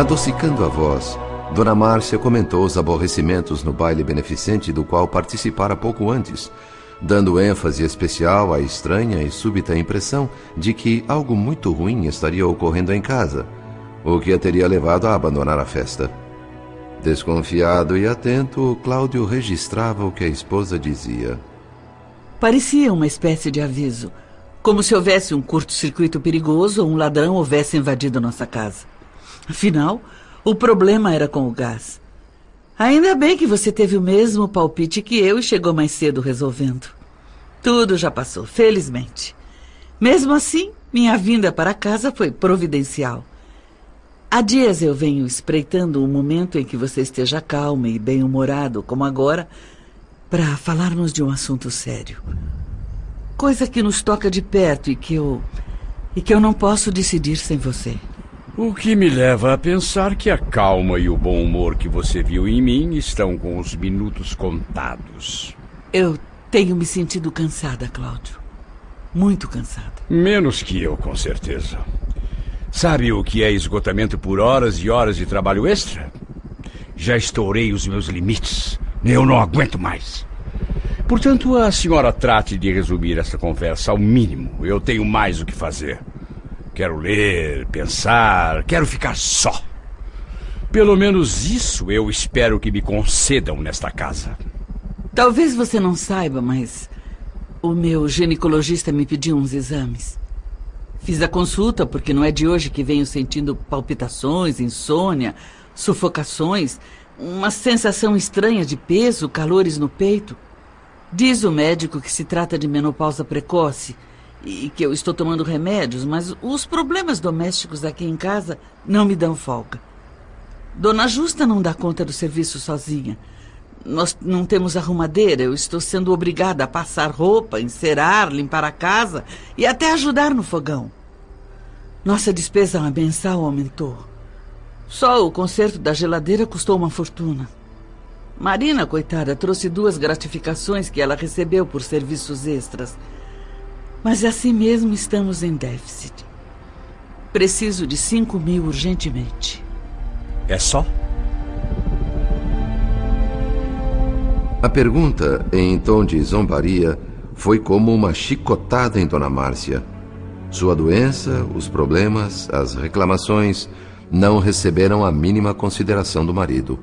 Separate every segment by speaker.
Speaker 1: Adocicando a voz, Dona Márcia comentou os aborrecimentos no baile beneficente do qual participara pouco antes, dando ênfase especial à estranha e súbita impressão de que algo muito ruim estaria ocorrendo em casa, o que a teria levado a abandonar a festa. Desconfiado e atento, Cláudio registrava o que a esposa dizia.
Speaker 2: Parecia uma espécie de aviso, como se houvesse um curto-circuito perigoso ou um ladrão houvesse invadido nossa casa. Afinal, o problema era com o gás. Ainda bem que você teve o mesmo palpite que eu e chegou mais cedo resolvendo. Tudo já passou, felizmente. Mesmo assim, minha vinda para casa foi providencial. Há dias eu venho espreitando o momento em que você esteja calmo e bem-humorado, como agora, para falarmos de um assunto sério. Coisa que nos toca de perto e que eu. e que eu não posso decidir sem você.
Speaker 3: O que me leva a pensar que a calma e o bom humor que você viu em mim estão com os minutos contados.
Speaker 2: Eu tenho me sentido cansada, Cláudio. Muito cansada.
Speaker 3: Menos que eu, com certeza. Sabe o que é esgotamento por horas e horas de trabalho extra? Já estourei os meus limites. Eu não aguento mais. Portanto, a senhora trate de resumir essa conversa ao mínimo. Eu tenho mais o que fazer. Quero ler, pensar, quero ficar só. Pelo menos isso eu espero que me concedam nesta casa.
Speaker 2: Talvez você não saiba, mas o meu ginecologista me pediu uns exames. Fiz a consulta porque não é de hoje que venho sentindo palpitações, insônia, sufocações, uma sensação estranha de peso, calores no peito. Diz o médico que se trata de menopausa precoce e que eu estou tomando remédios, mas os problemas domésticos aqui em casa não me dão folga. Dona Justa não dá conta do serviço sozinha. Nós não temos arrumadeira, eu estou sendo obrigada a passar roupa, encerar, limpar a casa e até ajudar no fogão. Nossa despesa mensal aumentou. Só o conserto da geladeira custou uma fortuna. Marina, coitada, trouxe duas gratificações que ela recebeu por serviços extras. Mas assim mesmo estamos em déficit. Preciso de cinco mil urgentemente.
Speaker 3: É só?
Speaker 1: A pergunta, em tom de zombaria, foi como uma chicotada em Dona Márcia. Sua doença, os problemas, as reclamações não receberam a mínima consideração do marido.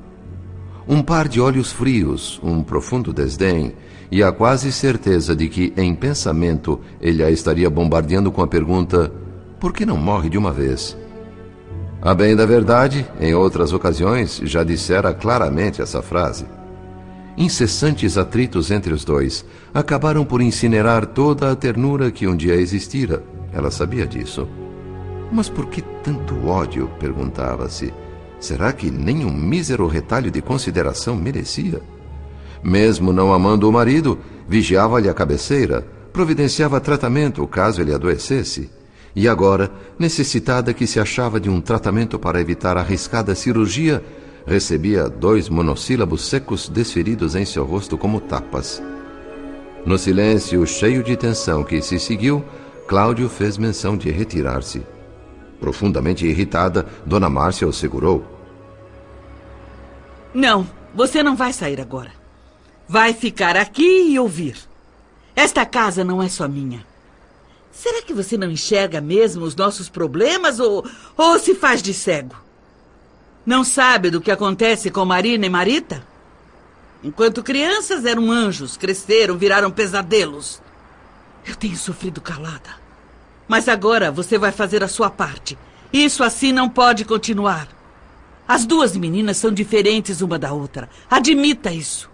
Speaker 1: Um par de olhos frios, um profundo desdém e a quase certeza de que, em pensamento, ele a estaria bombardeando com a pergunta: por que não morre de uma vez? A bem da verdade, em outras ocasiões já dissera claramente essa frase. Incessantes atritos entre os dois acabaram por incinerar toda a ternura que um dia existira. Ela sabia disso. Mas por que tanto ódio? perguntava-se. Será que nem um mísero retalho de consideração merecia? Mesmo não amando o marido, vigiava-lhe a cabeceira, providenciava tratamento caso ele adoecesse. E agora, necessitada que se achava de um tratamento para evitar arriscada cirurgia, recebia dois monossílabos secos desferidos em seu rosto como tapas. No silêncio cheio de tensão que se seguiu, Cláudio fez menção de retirar-se. Profundamente irritada, Dona Márcia o segurou.
Speaker 2: Não, você não vai sair agora. Vai ficar aqui e ouvir. Esta casa não é só minha. Será que você não enxerga mesmo os nossos problemas ou, ou se faz de cego? Não sabe do que acontece com Marina e Marita? Enquanto crianças eram anjos, cresceram, viraram pesadelos. Eu tenho sofrido calada. Mas agora você vai fazer a sua parte. Isso assim não pode continuar. As duas meninas são diferentes uma da outra. Admita isso.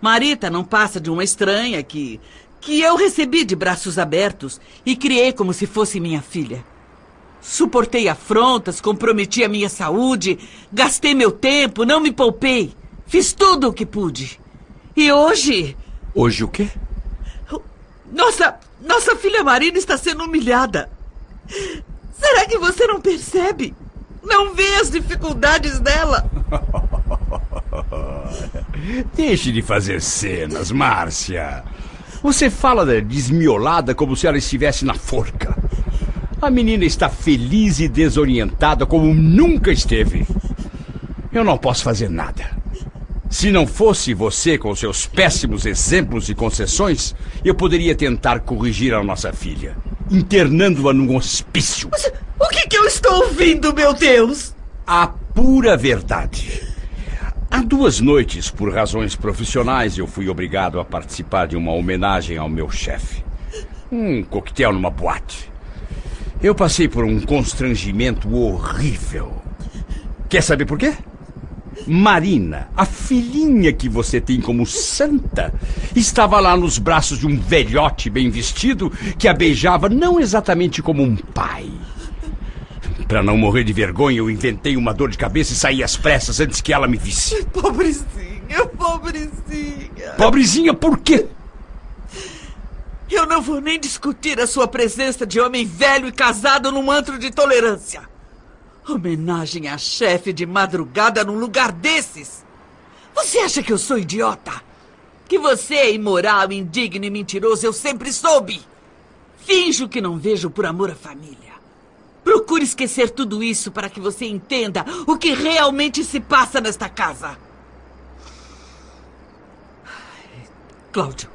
Speaker 2: Marita não passa de uma estranha que. que eu recebi de braços abertos e criei como se fosse minha filha. Suportei afrontas, comprometi a minha saúde, gastei meu tempo, não me poupei. Fiz tudo o que pude. E hoje.
Speaker 3: Hoje o quê?
Speaker 2: Nossa, nossa filha Marina está sendo humilhada. Será que você não percebe? Não vê as dificuldades dela?
Speaker 3: Deixe de fazer cenas, Márcia. Você fala da desmiolada como se ela estivesse na forca. A menina está feliz e desorientada como nunca esteve. Eu não posso fazer nada. Se não fosse você com seus péssimos exemplos e concessões, eu poderia tentar corrigir a nossa filha, internando-a num hospício.
Speaker 2: Mas, o que, que eu estou ouvindo, meu Deus?
Speaker 3: A pura verdade. Há duas noites, por razões profissionais, eu fui obrigado a participar de uma homenagem ao meu chefe. Um coquetel numa boate. Eu passei por um constrangimento horrível. Quer saber por quê? Marina, a filhinha que você tem como santa, estava lá nos braços de um velhote bem vestido que a beijava não exatamente como um pai. Para não morrer de vergonha, eu inventei uma dor de cabeça e saí às pressas antes que ela me visse.
Speaker 2: Pobrezinha, pobrezinha.
Speaker 3: Pobrezinha por quê?
Speaker 2: Eu não vou nem discutir a sua presença de homem velho e casado num antro de tolerância. Homenagem a chefe de madrugada num lugar desses. Você acha que eu sou idiota? Que você é imoral, indigno e mentiroso, eu sempre soube. Finjo que não vejo por amor à família. Procure esquecer tudo isso para que você entenda o que realmente se passa nesta casa. Cláudio.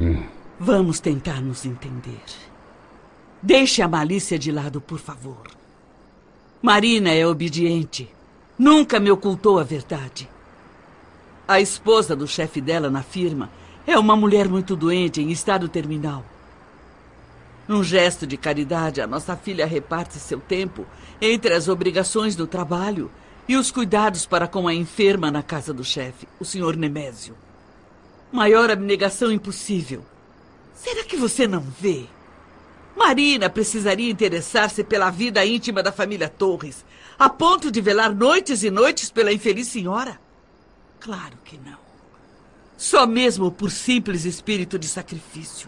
Speaker 2: Hum. Vamos tentar nos entender. Deixe a malícia de lado, por favor. Marina é obediente. Nunca me ocultou a verdade. A esposa do chefe dela na firma é uma mulher muito doente, em estado terminal. Num gesto de caridade, a nossa filha reparte seu tempo entre as obrigações do trabalho e os cuidados para com a enferma na casa do chefe, o senhor Nemésio. Maior abnegação impossível. Será que você não vê? Marina precisaria interessar-se pela vida íntima da família Torres, a ponto de velar noites e noites pela infeliz senhora? Claro que não. Só mesmo por simples espírito de sacrifício.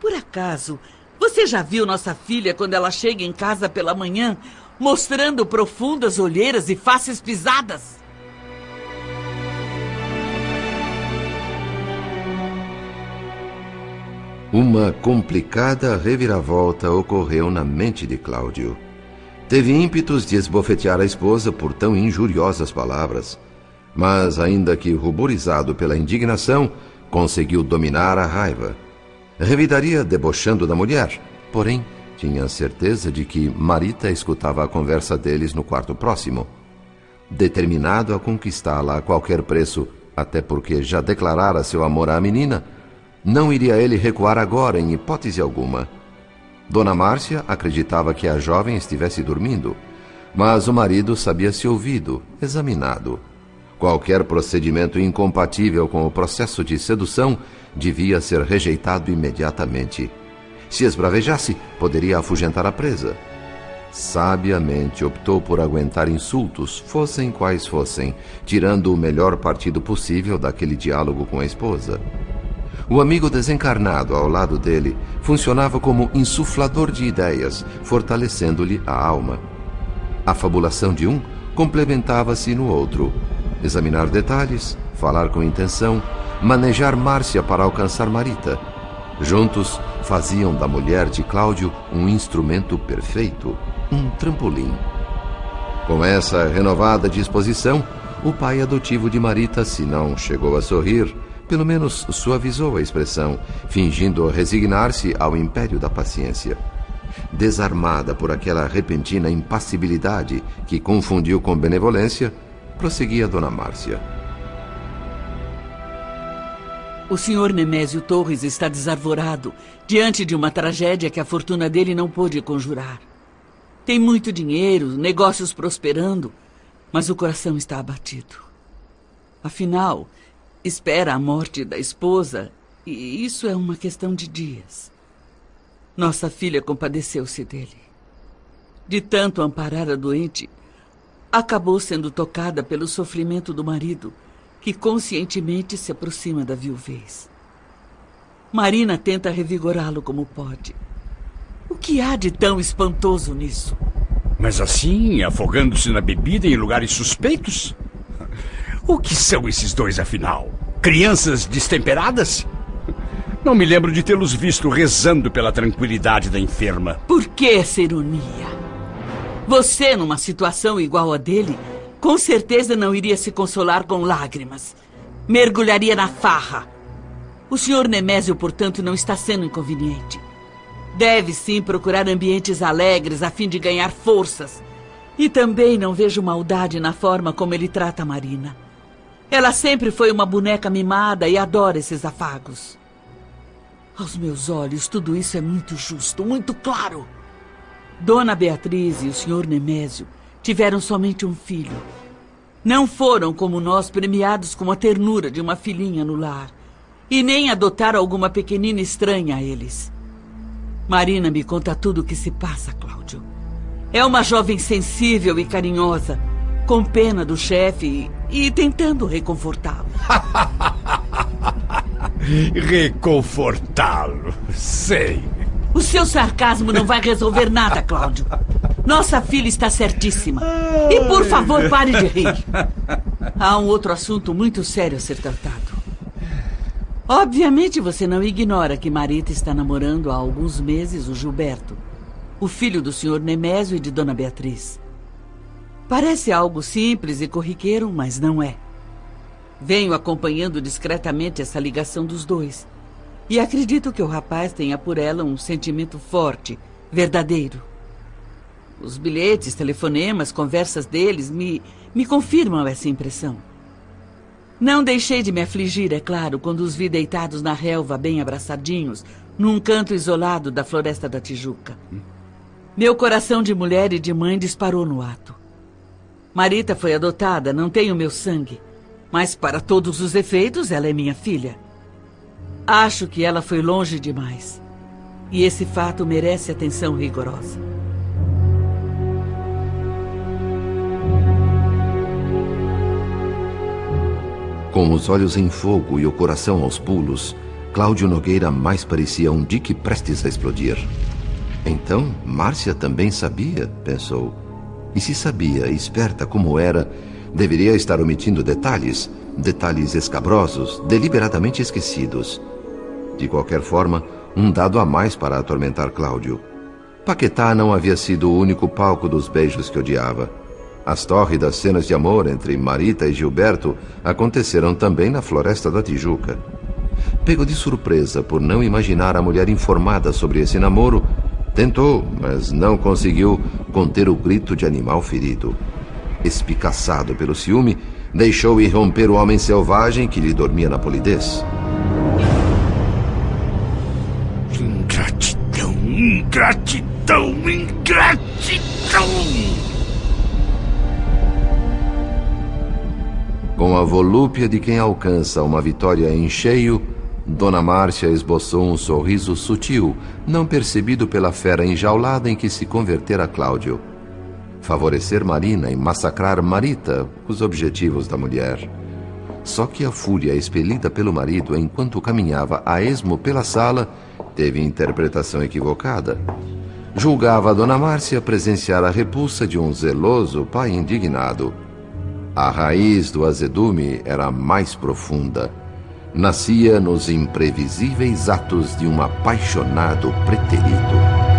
Speaker 2: Por acaso, você já viu nossa filha quando ela chega em casa pela manhã, mostrando profundas olheiras e faces pisadas?
Speaker 1: Uma complicada reviravolta ocorreu na mente de Cláudio. Teve ímpetos de esbofetear a esposa por tão injuriosas palavras, mas, ainda que ruborizado pela indignação, conseguiu dominar a raiva. Revidaria debochando da mulher, porém tinha certeza de que Marita escutava a conversa deles no quarto próximo. Determinado a conquistá-la a qualquer preço, até porque já declarara seu amor à menina, não iria ele recuar agora, em hipótese alguma. Dona Márcia acreditava que a jovem estivesse dormindo, mas o marido sabia-se ouvido, examinado. Qualquer procedimento incompatível com o processo de sedução devia ser rejeitado imediatamente. Se esbravejasse, poderia afugentar a presa. Sabiamente optou por aguentar insultos, fossem quais fossem, tirando o melhor partido possível daquele diálogo com a esposa. O amigo desencarnado ao lado dele funcionava como insuflador de ideias, fortalecendo-lhe a alma. A fabulação de um complementava-se no outro. Examinar detalhes, falar com intenção, manejar Márcia para alcançar Marita. Juntos faziam da mulher de Cláudio um instrumento perfeito, um trampolim. Com essa renovada disposição, o pai adotivo de Marita, se não chegou a sorrir, pelo menos suavizou a expressão, fingindo resignar-se ao império da paciência. Desarmada por aquela repentina impassibilidade que confundiu com benevolência, prosseguia Dona Márcia.
Speaker 2: O senhor Nemésio Torres está desarvorado diante de uma tragédia que a fortuna dele não pôde conjurar. Tem muito dinheiro, negócios prosperando, mas o coração está abatido. Afinal, espera a morte da esposa e isso é uma questão de dias. Nossa filha compadeceu-se dele. De tanto amparar a doente, acabou sendo tocada pelo sofrimento do marido, que conscientemente se aproxima da viuvez. Marina tenta revigorá-lo como pode. O que há de tão espantoso nisso?
Speaker 3: Mas assim, afogando-se na bebida em lugares suspeitos? O que são esses dois, afinal? Crianças destemperadas? Não me lembro de tê-los visto rezando pela tranquilidade da enferma.
Speaker 2: Por que essa ironia? Você, numa situação igual a dele, com certeza não iria se consolar com lágrimas. Mergulharia na farra. O senhor Nemésio, portanto, não está sendo inconveniente. Deve sim procurar ambientes alegres a fim de ganhar forças. E também não vejo maldade na forma como ele trata a Marina. Ela sempre foi uma boneca mimada e adora esses afagos. Aos meus olhos, tudo isso é muito justo, muito claro. Dona Beatriz e o senhor Nemésio tiveram somente um filho. Não foram, como nós, premiados com a ternura de uma filhinha no lar. E nem adotaram alguma pequenina estranha a eles. Marina me conta tudo o que se passa, Cláudio. É uma jovem sensível e carinhosa, com pena do chefe e, e tentando reconfortá-lo.
Speaker 3: Reconfortá-lo, sei.
Speaker 2: O seu sarcasmo não vai resolver nada, Cláudio. Nossa filha está certíssima. E por favor, pare de rir. Há um outro assunto muito sério a ser tratado. Obviamente você não ignora que Marita está namorando há alguns meses o Gilberto, o filho do senhor Nemésio e de Dona Beatriz. Parece algo simples e corriqueiro, mas não é. Venho acompanhando discretamente essa ligação dos dois. E acredito que o rapaz tenha por ela um sentimento forte, verdadeiro. Os bilhetes, telefonemas, conversas deles me, me confirmam essa impressão. Não deixei de me afligir, é claro, quando os vi deitados na relva, bem abraçadinhos, num canto isolado da floresta da Tijuca. Meu coração de mulher e de mãe disparou no ato. Marita foi adotada, não tem o meu sangue. Mas, para todos os efeitos, ela é minha filha. Acho que ela foi longe demais. E esse fato merece atenção rigorosa.
Speaker 1: Com os olhos em fogo e o coração aos pulos, Cláudio Nogueira mais parecia um dique prestes a explodir. Então, Márcia também sabia, pensou. E se sabia, esperta como era, deveria estar omitindo detalhes, detalhes escabrosos, deliberadamente esquecidos. De qualquer forma, um dado a mais para atormentar Cláudio. Paquetá não havia sido o único palco dos beijos que odiava. As tórridas cenas de amor entre Marita e Gilberto aconteceram também na floresta da Tijuca. Pego de surpresa por não imaginar a mulher informada sobre esse namoro, tentou, mas não conseguiu conter o grito de animal ferido. Espicaçado pelo ciúme, deixou irromper o homem selvagem que lhe dormia na polidez.
Speaker 3: Ingratidão, ingratidão, ingratidão!
Speaker 1: Com a volúpia de quem alcança uma vitória em cheio, Dona Márcia esboçou um sorriso sutil, não percebido pela fera enjaulada em que se convertera Cláudio. Favorecer Marina e massacrar Marita, os objetivos da mulher. Só que a fúria expelida pelo marido enquanto caminhava a esmo pela sala teve interpretação equivocada. Julgava a Dona Márcia presenciar a repulsa de um zeloso pai indignado. A raiz do azedume era mais profunda. Nascia nos imprevisíveis atos de um apaixonado preterido.